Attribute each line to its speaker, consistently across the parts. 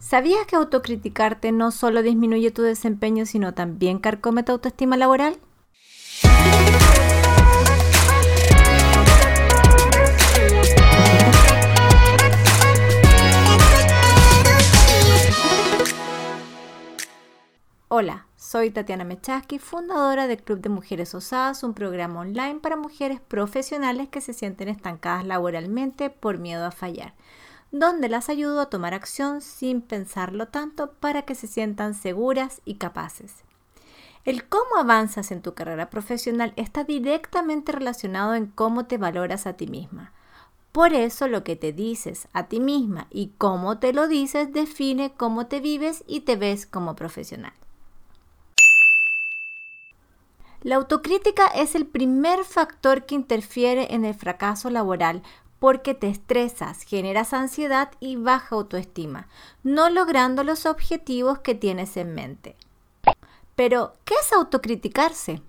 Speaker 1: ¿Sabías que autocriticarte no solo disminuye tu desempeño, sino también carcome tu autoestima laboral? Hola, soy Tatiana Mechaski, fundadora del Club de Mujeres Osadas, un programa online para mujeres profesionales que se sienten estancadas laboralmente por miedo a fallar donde las ayudo a tomar acción sin pensarlo tanto para que se sientan seguras y capaces. El cómo avanzas en tu carrera profesional está directamente relacionado en cómo te valoras a ti misma. Por eso lo que te dices a ti misma y cómo te lo dices define cómo te vives y te ves como profesional. La autocrítica es el primer factor que interfiere en el fracaso laboral porque te estresas, generas ansiedad y baja autoestima, no logrando los objetivos que tienes en mente. Pero, ¿qué es autocriticarse?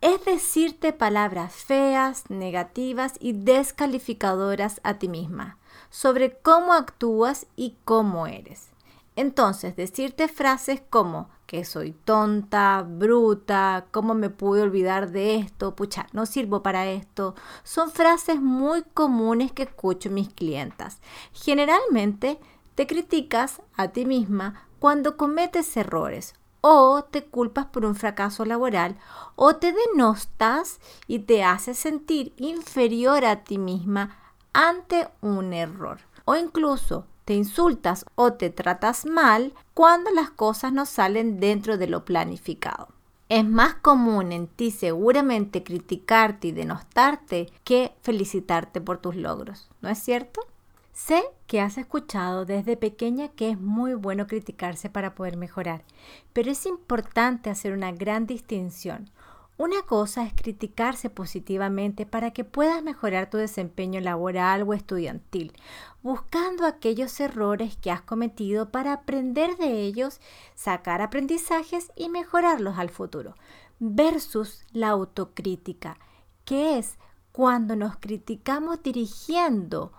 Speaker 1: Es decirte palabras feas, negativas y descalificadoras a ti misma sobre cómo actúas y cómo eres. Entonces, decirte frases como que soy tonta, bruta, cómo me pude olvidar de esto, pucha, no sirvo para esto, son frases muy comunes que escucho mis clientas. Generalmente te criticas a ti misma cuando cometes errores o te culpas por un fracaso laboral o te denostas y te haces sentir inferior a ti misma ante un error o incluso te insultas o te tratas mal cuando las cosas no salen dentro de lo planificado. Es más común en ti seguramente criticarte y denostarte que felicitarte por tus logros, ¿no es cierto? Sé que has escuchado desde pequeña que es muy bueno criticarse para poder mejorar, pero es importante hacer una gran distinción. Una cosa es criticarse positivamente para que puedas mejorar tu desempeño laboral o estudiantil, buscando aquellos errores que has cometido para aprender de ellos, sacar aprendizajes y mejorarlos al futuro, versus la autocrítica, que es cuando nos criticamos dirigiendo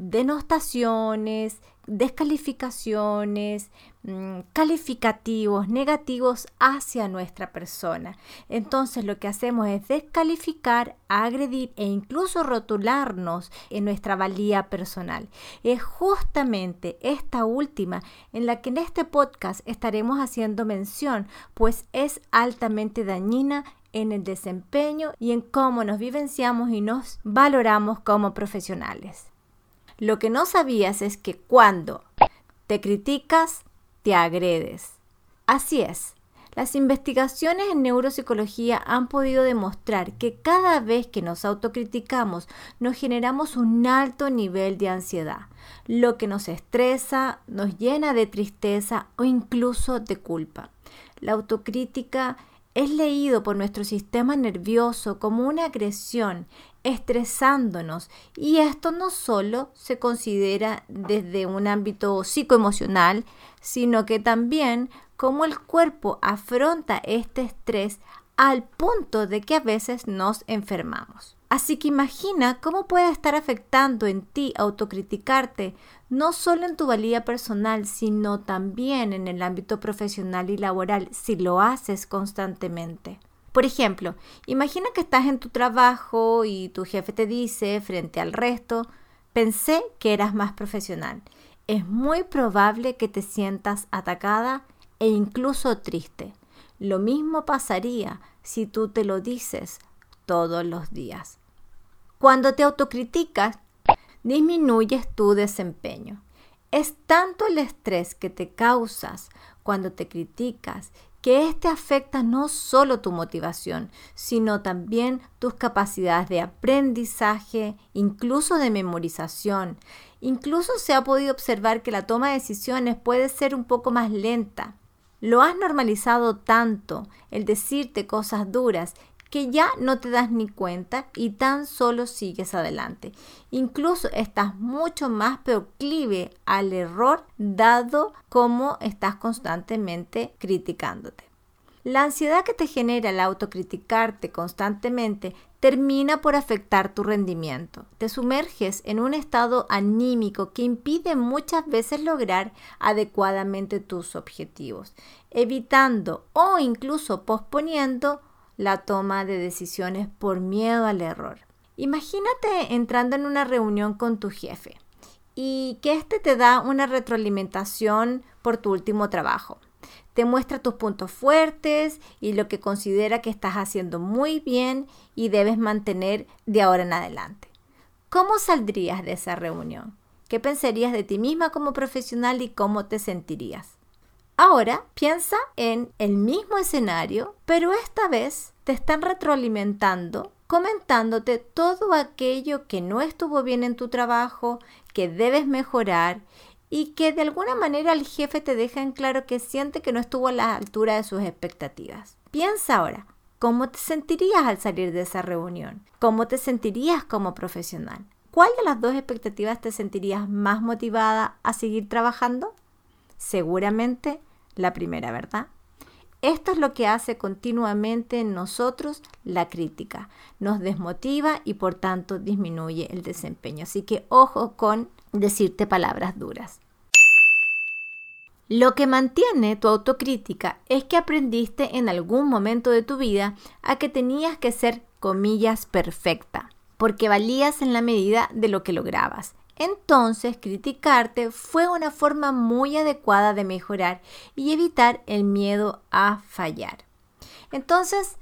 Speaker 1: denostaciones, descalificaciones, mm, calificativos negativos hacia nuestra persona. Entonces lo que hacemos es descalificar, agredir e incluso rotularnos en nuestra valía personal. Es justamente esta última en la que en este podcast estaremos haciendo mención, pues es altamente dañina en el desempeño y en cómo nos vivenciamos y nos valoramos como profesionales. Lo que no sabías es que cuando te criticas, te agredes. Así es. Las investigaciones en neuropsicología han podido demostrar que cada vez que nos autocriticamos nos generamos un alto nivel de ansiedad, lo que nos estresa, nos llena de tristeza o incluso de culpa. La autocrítica es leído por nuestro sistema nervioso como una agresión estresándonos. Y esto no solo se considera desde un ámbito psicoemocional, sino que también como el cuerpo afronta este estrés al punto de que a veces nos enfermamos. Así que imagina cómo puede estar afectando en ti autocriticarte, no solo en tu valía personal, sino también en el ámbito profesional y laboral si lo haces constantemente. Por ejemplo, imagina que estás en tu trabajo y tu jefe te dice frente al resto, pensé que eras más profesional. Es muy probable que te sientas atacada e incluso triste. Lo mismo pasaría si tú te lo dices todos los días. Cuando te autocriticas, disminuyes tu desempeño. Es tanto el estrés que te causas cuando te criticas que este afecta no solo tu motivación, sino también tus capacidades de aprendizaje, incluso de memorización. Incluso se ha podido observar que la toma de decisiones puede ser un poco más lenta. Lo has normalizado tanto el decirte cosas duras que ya no te das ni cuenta y tan solo sigues adelante. Incluso estás mucho más proclive al error dado como estás constantemente criticándote. La ansiedad que te genera el autocriticarte constantemente termina por afectar tu rendimiento. Te sumerges en un estado anímico que impide muchas veces lograr adecuadamente tus objetivos, evitando o incluso posponiendo la toma de decisiones por miedo al error. Imagínate entrando en una reunión con tu jefe y que éste te da una retroalimentación por tu último trabajo te muestra tus puntos fuertes y lo que considera que estás haciendo muy bien y debes mantener de ahora en adelante. ¿Cómo saldrías de esa reunión? ¿Qué pensarías de ti misma como profesional y cómo te sentirías? Ahora piensa en el mismo escenario, pero esta vez te están retroalimentando, comentándote todo aquello que no estuvo bien en tu trabajo, que debes mejorar y que de alguna manera el jefe te deja en claro que siente que no estuvo a la altura de sus expectativas. Piensa ahora, ¿cómo te sentirías al salir de esa reunión? ¿Cómo te sentirías como profesional? ¿Cuál de las dos expectativas te sentirías más motivada a seguir trabajando? Seguramente la primera, ¿verdad? Esto es lo que hace continuamente en nosotros la crítica. Nos desmotiva y por tanto disminuye el desempeño. Así que ojo con decirte palabras duras. Lo que mantiene tu autocrítica es que aprendiste en algún momento de tu vida a que tenías que ser, comillas, perfecta, porque valías en la medida de lo que lograbas. Entonces, criticarte fue una forma muy adecuada de mejorar y evitar el miedo a fallar. Entonces,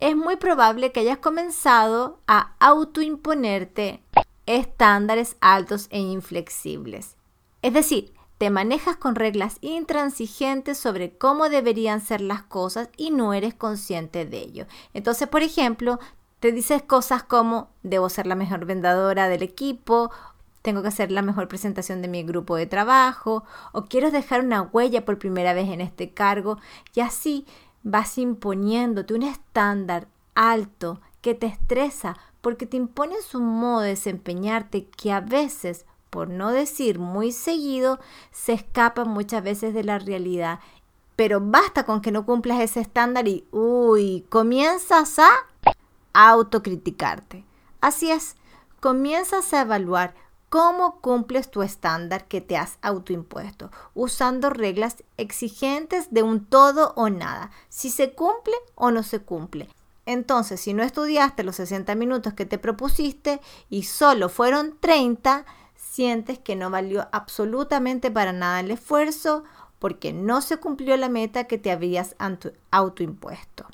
Speaker 1: es muy probable que hayas comenzado a autoimponerte estándares altos e inflexibles. Es decir, te manejas con reglas intransigentes sobre cómo deberían ser las cosas y no eres consciente de ello. Entonces, por ejemplo, te dices cosas como debo ser la mejor vendedora del equipo, tengo que hacer la mejor presentación de mi grupo de trabajo o quiero dejar una huella por primera vez en este cargo y así vas imponiéndote un estándar alto que te estresa porque te impones un modo de desempeñarte que a veces, por no decir muy seguido, se escapa muchas veces de la realidad. Pero basta con que no cumplas ese estándar y, uy, comienzas a autocriticarte. Así es, comienzas a evaluar cómo cumples tu estándar que te has autoimpuesto, usando reglas exigentes de un todo o nada, si se cumple o no se cumple. Entonces, si no estudiaste los 60 minutos que te propusiste y solo fueron 30, sientes que no valió absolutamente para nada el esfuerzo porque no se cumplió la meta que te habías autoimpuesto.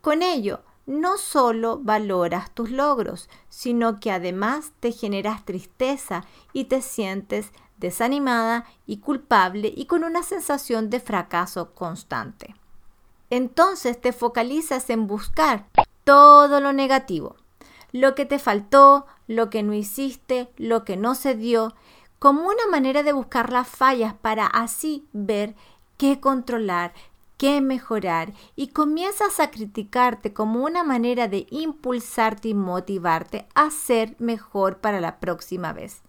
Speaker 1: Con ello, no solo valoras tus logros, sino que además te generas tristeza y te sientes desanimada y culpable y con una sensación de fracaso constante. Entonces te focalizas en buscar todo lo negativo, lo que te faltó, lo que no hiciste, lo que no se dio, como una manera de buscar las fallas para así ver qué controlar, qué mejorar y comienzas a criticarte como una manera de impulsarte y motivarte a ser mejor para la próxima vez.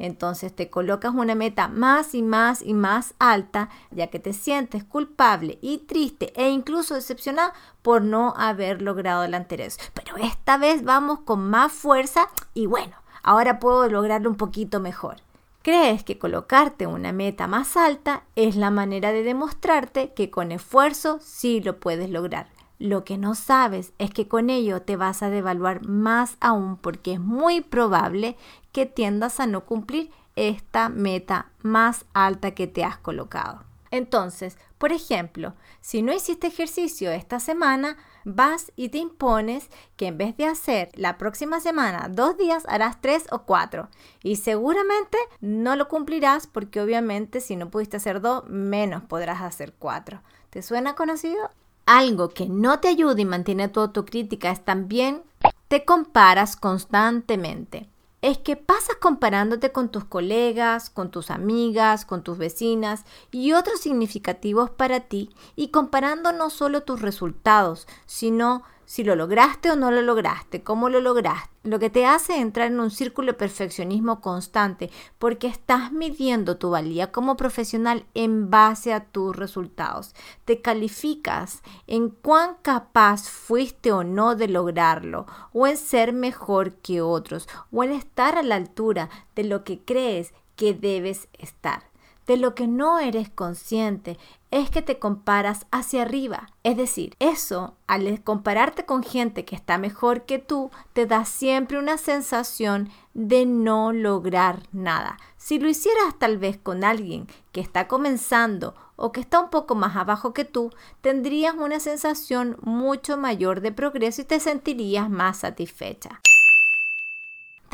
Speaker 1: Entonces te colocas una meta más y más y más alta, ya que te sientes culpable y triste e incluso decepcionada por no haber logrado la anterior. Pero esta vez vamos con más fuerza y bueno, ahora puedo lograrlo un poquito mejor. Crees que colocarte una meta más alta es la manera de demostrarte que con esfuerzo sí lo puedes lograr. Lo que no sabes es que con ello te vas a devaluar más aún porque es muy probable que tiendas a no cumplir esta meta más alta que te has colocado. Entonces, por ejemplo, si no hiciste ejercicio esta semana, vas y te impones que en vez de hacer la próxima semana dos días, harás tres o cuatro. Y seguramente no lo cumplirás porque obviamente si no pudiste hacer dos, menos podrás hacer cuatro. ¿Te suena conocido? Algo que no te ayuda y mantiene tu autocrítica es también te comparas constantemente. Es que pasas comparándote con tus colegas, con tus amigas, con tus vecinas y otros significativos para ti y comparando no solo tus resultados, sino si lo lograste o no lo lograste, cómo lo lograste. Lo que te hace entrar en un círculo de perfeccionismo constante porque estás midiendo tu valía como profesional en base a tus resultados. Te calificas en cuán capaz fuiste o no de lograrlo, o en ser mejor que otros, o en estar a la altura de lo que crees que debes estar. De lo que no eres consciente es que te comparas hacia arriba. Es decir, eso, al compararte con gente que está mejor que tú, te da siempre una sensación de no lograr nada. Si lo hicieras tal vez con alguien que está comenzando o que está un poco más abajo que tú, tendrías una sensación mucho mayor de progreso y te sentirías más satisfecha.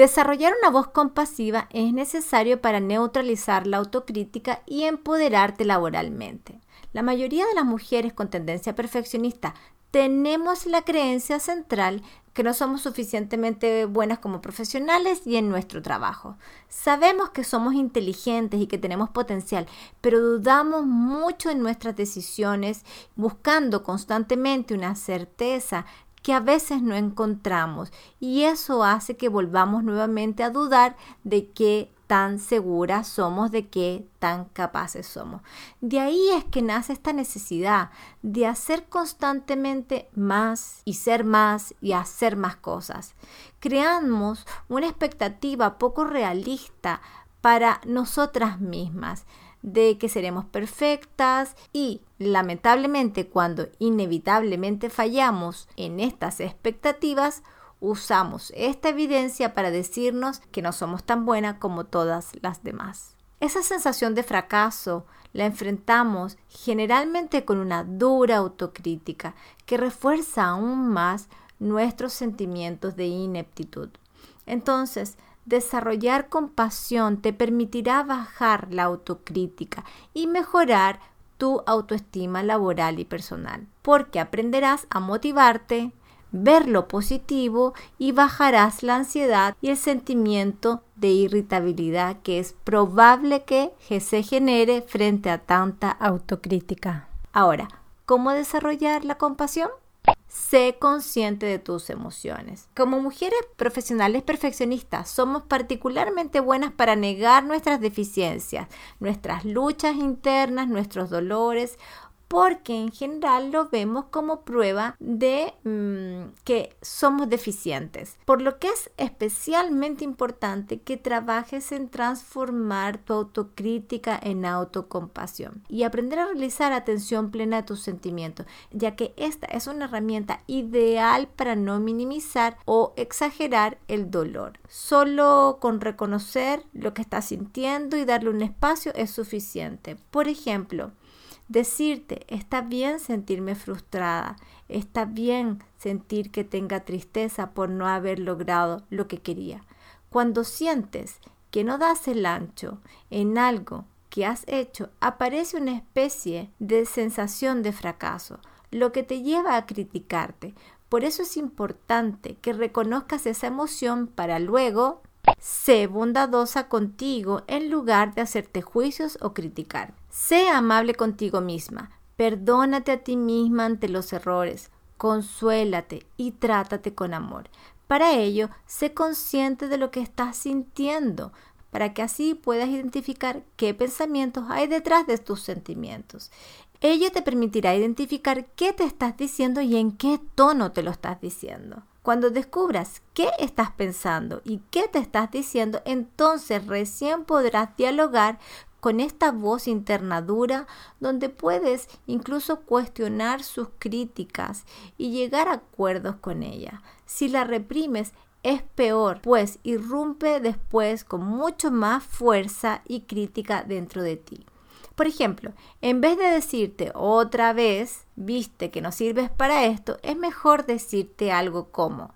Speaker 1: Desarrollar una voz compasiva es necesario para neutralizar la autocrítica y empoderarte laboralmente. La mayoría de las mujeres con tendencia perfeccionista tenemos la creencia central que no somos suficientemente buenas como profesionales y en nuestro trabajo. Sabemos que somos inteligentes y que tenemos potencial, pero dudamos mucho en nuestras decisiones, buscando constantemente una certeza que a veces no encontramos y eso hace que volvamos nuevamente a dudar de qué tan seguras somos, de qué tan capaces somos. De ahí es que nace esta necesidad de hacer constantemente más y ser más y hacer más cosas. Creamos una expectativa poco realista para nosotras mismas de que seremos perfectas y lamentablemente cuando inevitablemente fallamos en estas expectativas, usamos esta evidencia para decirnos que no somos tan buenas como todas las demás. Esa sensación de fracaso la enfrentamos generalmente con una dura autocrítica que refuerza aún más nuestros sentimientos de ineptitud. Entonces, Desarrollar compasión te permitirá bajar la autocrítica y mejorar tu autoestima laboral y personal, porque aprenderás a motivarte, ver lo positivo y bajarás la ansiedad y el sentimiento de irritabilidad que es probable que se genere frente a tanta autocrítica. Ahora, ¿cómo desarrollar la compasión? Sé consciente de tus emociones. Como mujeres profesionales perfeccionistas, somos particularmente buenas para negar nuestras deficiencias, nuestras luchas internas, nuestros dolores porque en general lo vemos como prueba de mm, que somos deficientes. Por lo que es especialmente importante que trabajes en transformar tu autocrítica en autocompasión y aprender a realizar atención plena a tus sentimientos, ya que esta es una herramienta ideal para no minimizar o exagerar el dolor. Solo con reconocer lo que estás sintiendo y darle un espacio es suficiente. Por ejemplo, Decirte, está bien sentirme frustrada, está bien sentir que tenga tristeza por no haber logrado lo que quería. Cuando sientes que no das el ancho en algo que has hecho, aparece una especie de sensación de fracaso, lo que te lleva a criticarte. Por eso es importante que reconozcas esa emoción para luego Sé bondadosa contigo en lugar de hacerte juicios o criticar. Sé amable contigo misma. Perdónate a ti misma ante los errores. Consuélate y trátate con amor. Para ello, sé consciente de lo que estás sintiendo, para que así puedas identificar qué pensamientos hay detrás de tus sentimientos. Ello te permitirá identificar qué te estás diciendo y en qué tono te lo estás diciendo. Cuando descubras qué estás pensando y qué te estás diciendo, entonces recién podrás dialogar con esta voz interna dura donde puedes incluso cuestionar sus críticas y llegar a acuerdos con ella. Si la reprimes, es peor, pues irrumpe después con mucho más fuerza y crítica dentro de ti. Por ejemplo, en vez de decirte otra vez, viste que no sirves para esto, es mejor decirte algo como,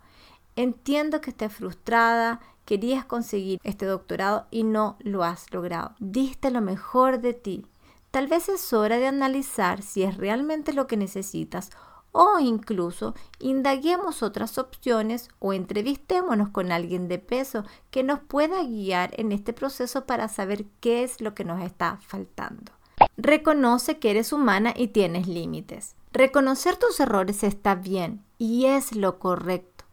Speaker 1: entiendo que estés frustrada, querías conseguir este doctorado y no lo has logrado. Diste lo mejor de ti. Tal vez es hora de analizar si es realmente lo que necesitas o incluso indaguemos otras opciones o entrevistémonos con alguien de peso que nos pueda guiar en este proceso para saber qué es lo que nos está faltando. Reconoce que eres humana y tienes límites. Reconocer tus errores está bien y es lo correcto.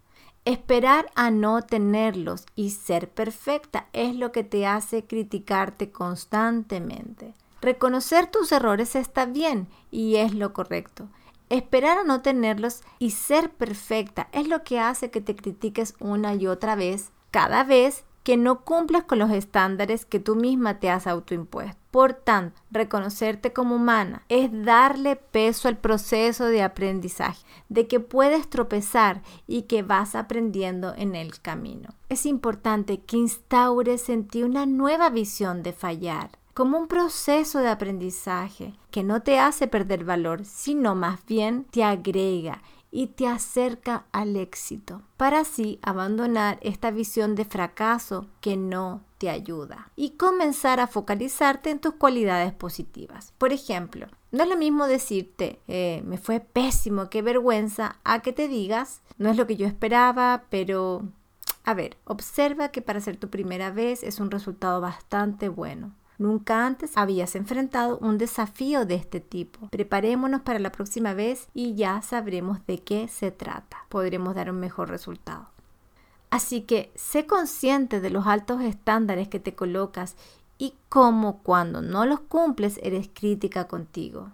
Speaker 1: Esperar a no tenerlos y ser perfecta es lo que te hace criticarte constantemente. Reconocer tus errores está bien y es lo correcto. Esperar a no tenerlos y ser perfecta es lo que hace que te critiques una y otra vez, cada vez que no cumples con los estándares que tú misma te has autoimpuesto. Por tanto, reconocerte como humana es darle peso al proceso de aprendizaje, de que puedes tropezar y que vas aprendiendo en el camino. Es importante que instaures en ti una nueva visión de fallar, como un proceso de aprendizaje que no te hace perder valor, sino más bien te agrega y te acerca al éxito, para así abandonar esta visión de fracaso que no te ayuda y comenzar a focalizarte en tus cualidades positivas. Por ejemplo, no es lo mismo decirte, eh, me fue pésimo, qué vergüenza, a que te digas, no es lo que yo esperaba, pero... A ver, observa que para ser tu primera vez es un resultado bastante bueno. Nunca antes habías enfrentado un desafío de este tipo. Preparémonos para la próxima vez y ya sabremos de qué se trata. Podremos dar un mejor resultado. Así que sé consciente de los altos estándares que te colocas y cómo cuando no los cumples eres crítica contigo.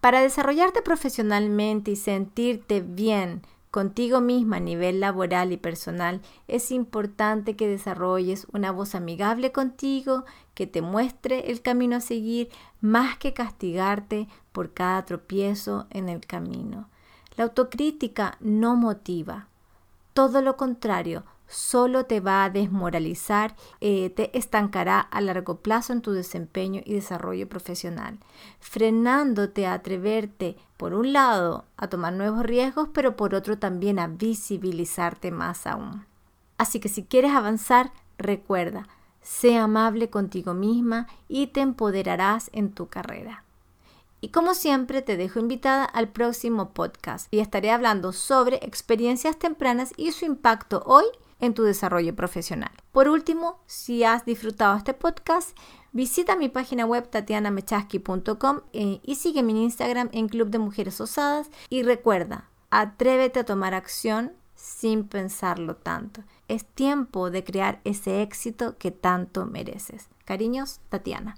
Speaker 1: Para desarrollarte profesionalmente y sentirte bien contigo misma a nivel laboral y personal, es importante que desarrolles una voz amigable contigo, que te muestre el camino a seguir, más que castigarte por cada tropiezo en el camino. La autocrítica no motiva, todo lo contrario, solo te va a desmoralizar, eh, te estancará a largo plazo en tu desempeño y desarrollo profesional, frenándote a atreverte, por un lado, a tomar nuevos riesgos, pero por otro también a visibilizarte más aún. Así que si quieres avanzar, recuerda, sé amable contigo misma y te empoderarás en tu carrera. Y como siempre te dejo invitada al próximo podcast y estaré hablando sobre experiencias tempranas y su impacto hoy en tu desarrollo profesional. Por último, si has disfrutado este podcast, visita mi página web tatianamechaski.com eh, y sigue mi Instagram en Club de Mujeres Osadas y recuerda, atrévete a tomar acción sin pensarlo tanto. Es tiempo de crear ese éxito que tanto mereces. Cariños, Tatiana.